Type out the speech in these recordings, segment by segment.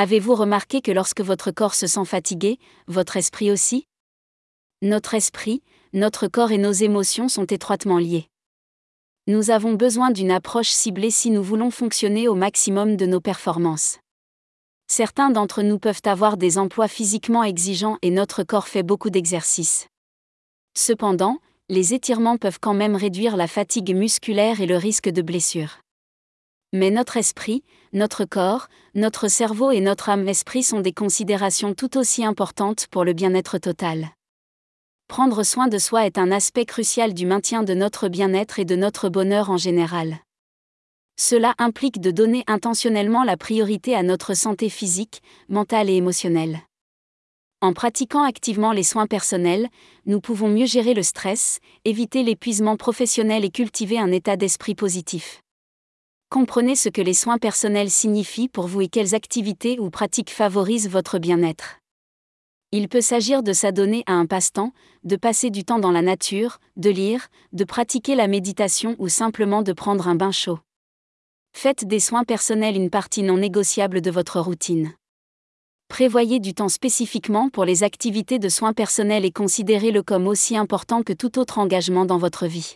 Avez-vous remarqué que lorsque votre corps se sent fatigué, votre esprit aussi? Notre esprit, notre corps et nos émotions sont étroitement liés. Nous avons besoin d'une approche ciblée si nous voulons fonctionner au maximum de nos performances. Certains d'entre nous peuvent avoir des emplois physiquement exigeants et notre corps fait beaucoup d'exercices. Cependant, les étirements peuvent quand même réduire la fatigue musculaire et le risque de blessure. Mais notre esprit, notre corps, notre cerveau et notre âme-esprit sont des considérations tout aussi importantes pour le bien-être total. Prendre soin de soi est un aspect crucial du maintien de notre bien-être et de notre bonheur en général. Cela implique de donner intentionnellement la priorité à notre santé physique, mentale et émotionnelle. En pratiquant activement les soins personnels, nous pouvons mieux gérer le stress, éviter l'épuisement professionnel et cultiver un état d'esprit positif. Comprenez ce que les soins personnels signifient pour vous et quelles activités ou pratiques favorisent votre bien-être. Il peut s'agir de s'adonner à un passe-temps, de passer du temps dans la nature, de lire, de pratiquer la méditation ou simplement de prendre un bain chaud. Faites des soins personnels une partie non négociable de votre routine. Prévoyez du temps spécifiquement pour les activités de soins personnels et considérez-le comme aussi important que tout autre engagement dans votre vie.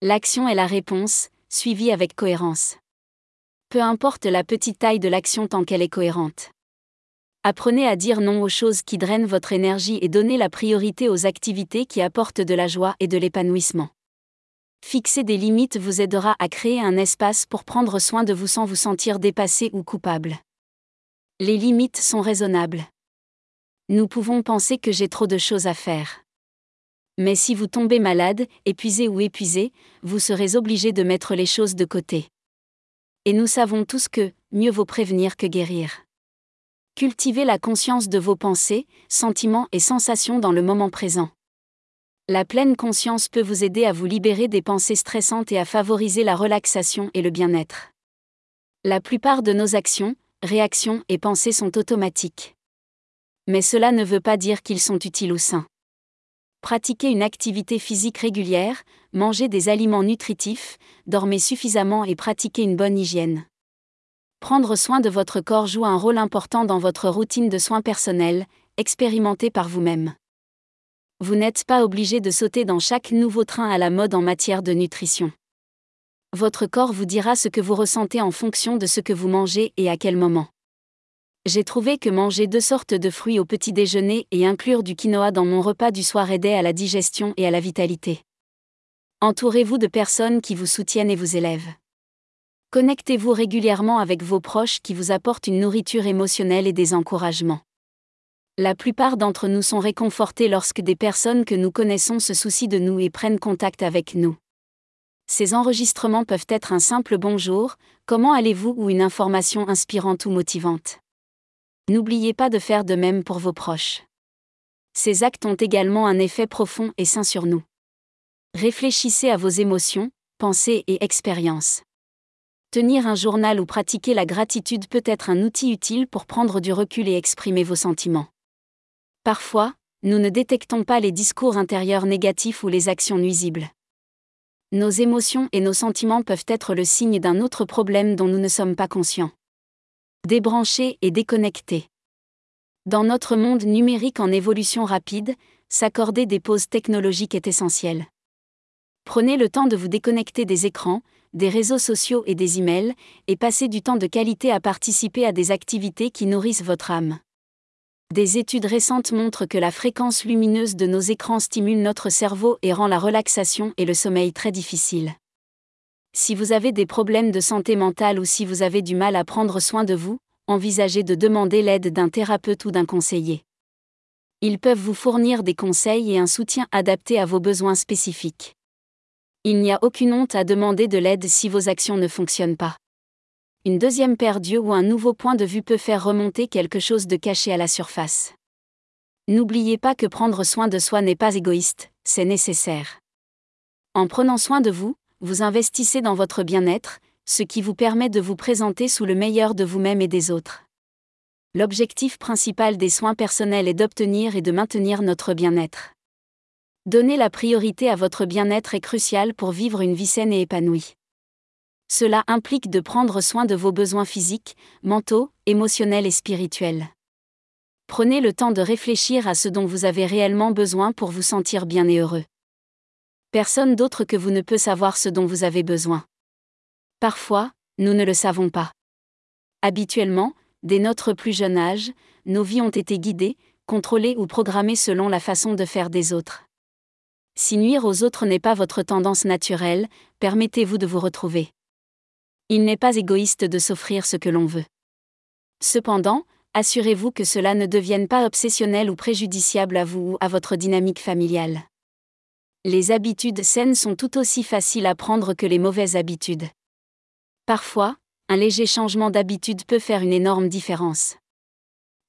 L'action est la réponse, suivie avec cohérence. Peu importe la petite taille de l'action tant qu'elle est cohérente. Apprenez à dire non aux choses qui drainent votre énergie et donnez la priorité aux activités qui apportent de la joie et de l'épanouissement. Fixer des limites vous aidera à créer un espace pour prendre soin de vous sans vous sentir dépassé ou coupable. Les limites sont raisonnables. Nous pouvons penser que j'ai trop de choses à faire. Mais si vous tombez malade, épuisé ou épuisé, vous serez obligé de mettre les choses de côté. Et nous savons tous que, mieux vaut prévenir que guérir. Cultivez la conscience de vos pensées, sentiments et sensations dans le moment présent. La pleine conscience peut vous aider à vous libérer des pensées stressantes et à favoriser la relaxation et le bien-être. La plupart de nos actions, réactions et pensées sont automatiques. Mais cela ne veut pas dire qu'ils sont utiles ou sains. Pratiquez une activité physique régulière, mangez des aliments nutritifs, dormez suffisamment et pratiquez une bonne hygiène. Prendre soin de votre corps joue un rôle important dans votre routine de soins personnels, expérimentée par vous-même. Vous n'êtes pas obligé de sauter dans chaque nouveau train à la mode en matière de nutrition votre corps vous dira ce que vous ressentez en fonction de ce que vous mangez et à quel moment. J'ai trouvé que manger deux sortes de fruits au petit déjeuner et inclure du quinoa dans mon repas du soir aidait à la digestion et à la vitalité. Entourez-vous de personnes qui vous soutiennent et vous élèvent. Connectez-vous régulièrement avec vos proches qui vous apportent une nourriture émotionnelle et des encouragements. La plupart d'entre nous sont réconfortés lorsque des personnes que nous connaissons se soucient de nous et prennent contact avec nous. Ces enregistrements peuvent être un simple bonjour, comment allez-vous ou une information inspirante ou motivante. N'oubliez pas de faire de même pour vos proches. Ces actes ont également un effet profond et sain sur nous. Réfléchissez à vos émotions, pensées et expériences. Tenir un journal ou pratiquer la gratitude peut être un outil utile pour prendre du recul et exprimer vos sentiments. Parfois, nous ne détectons pas les discours intérieurs négatifs ou les actions nuisibles nos émotions et nos sentiments peuvent être le signe d'un autre problème dont nous ne sommes pas conscients. Débrancher et déconnecter. Dans notre monde numérique en évolution rapide, s'accorder des pauses technologiques est essentiel. Prenez le temps de vous déconnecter des écrans, des réseaux sociaux et des emails, et passez du temps de qualité à participer à des activités qui nourrissent votre âme. Des études récentes montrent que la fréquence lumineuse de nos écrans stimule notre cerveau et rend la relaxation et le sommeil très difficiles. Si vous avez des problèmes de santé mentale ou si vous avez du mal à prendre soin de vous, envisagez de demander l'aide d'un thérapeute ou d'un conseiller. Ils peuvent vous fournir des conseils et un soutien adapté à vos besoins spécifiques. Il n'y a aucune honte à demander de l'aide si vos actions ne fonctionnent pas une deuxième paire d'yeux ou un nouveau point de vue peut faire remonter quelque chose de caché à la surface. N'oubliez pas que prendre soin de soi n'est pas égoïste, c'est nécessaire. En prenant soin de vous, vous investissez dans votre bien-être, ce qui vous permet de vous présenter sous le meilleur de vous-même et des autres. L'objectif principal des soins personnels est d'obtenir et de maintenir notre bien-être. Donner la priorité à votre bien-être est crucial pour vivre une vie saine et épanouie. Cela implique de prendre soin de vos besoins physiques, mentaux, émotionnelle et spirituelle. Prenez le temps de réfléchir à ce dont vous avez réellement besoin pour vous sentir bien et heureux. Personne d'autre que vous ne peut savoir ce dont vous avez besoin. Parfois, nous ne le savons pas. Habituellement, dès notre plus jeune âge, nos vies ont été guidées, contrôlées ou programmées selon la façon de faire des autres. Si nuire aux autres n'est pas votre tendance naturelle, permettez-vous de vous retrouver. Il n'est pas égoïste de s'offrir ce que l'on veut. Cependant, assurez-vous que cela ne devienne pas obsessionnel ou préjudiciable à vous ou à votre dynamique familiale. Les habitudes saines sont tout aussi faciles à prendre que les mauvaises habitudes. Parfois, un léger changement d'habitude peut faire une énorme différence.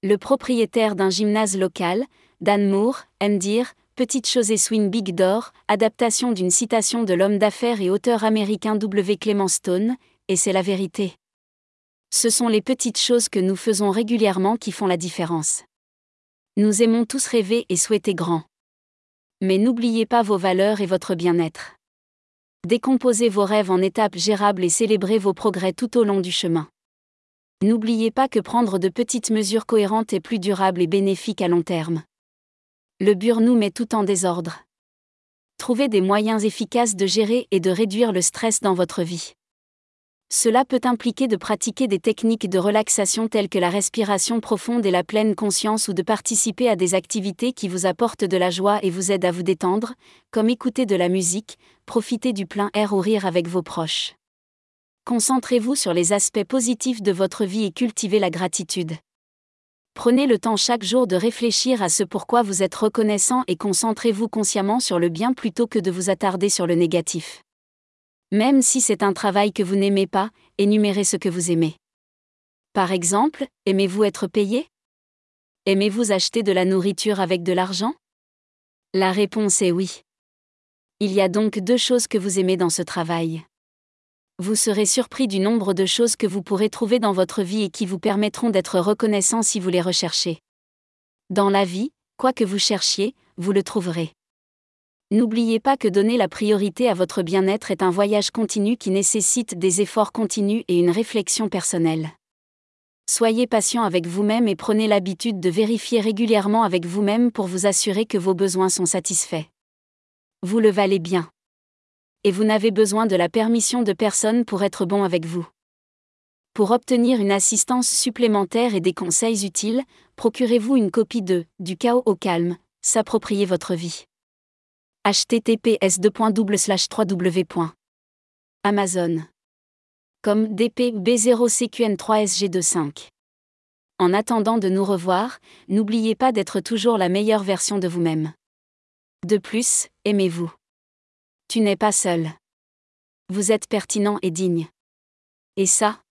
Le propriétaire d'un gymnase local, Dan Moore, aime dire Petite chose et swing big door, adaptation d'une citation de l'homme d'affaires et auteur américain W. Clement Stone, et c'est la vérité. Ce sont les petites choses que nous faisons régulièrement qui font la différence. Nous aimons tous rêver et souhaiter grand. Mais n'oubliez pas vos valeurs et votre bien-être. Décomposez vos rêves en étapes gérables et célébrez vos progrès tout au long du chemin. N'oubliez pas que prendre de petites mesures cohérentes est plus durable et bénéfique à long terme. Le burn met tout en désordre. Trouvez des moyens efficaces de gérer et de réduire le stress dans votre vie. Cela peut impliquer de pratiquer des techniques de relaxation telles que la respiration profonde et la pleine conscience ou de participer à des activités qui vous apportent de la joie et vous aident à vous détendre, comme écouter de la musique, profiter du plein air ou rire avec vos proches. Concentrez-vous sur les aspects positifs de votre vie et cultivez la gratitude. Prenez le temps chaque jour de réfléchir à ce pourquoi vous êtes reconnaissant et concentrez-vous consciemment sur le bien plutôt que de vous attarder sur le négatif. Même si c'est un travail que vous n'aimez pas, énumérez ce que vous aimez. Par exemple, aimez-vous être payé? Aimez-vous acheter de la nourriture avec de l'argent? La réponse est oui. Il y a donc deux choses que vous aimez dans ce travail. Vous serez surpris du nombre de choses que vous pourrez trouver dans votre vie et qui vous permettront d'être reconnaissant si vous les recherchez. Dans la vie, quoi que vous cherchiez, vous le trouverez. N'oubliez pas que donner la priorité à votre bien-être est un voyage continu qui nécessite des efforts continus et une réflexion personnelle. Soyez patient avec vous-même et prenez l'habitude de vérifier régulièrement avec vous-même pour vous assurer que vos besoins sont satisfaits. Vous le valez bien. Et vous n'avez besoin de la permission de personne pour être bon avec vous. Pour obtenir une assistance supplémentaire et des conseils utiles, procurez-vous une copie de Du chaos au calme, s'approprier votre vie https 3 Amazon. Comme DP-B0CQN3SG25. En attendant de nous revoir, n'oubliez pas d'être toujours la meilleure version de vous-même. De plus, aimez-vous. Tu n'es pas seul. Vous êtes pertinent et digne. Et ça,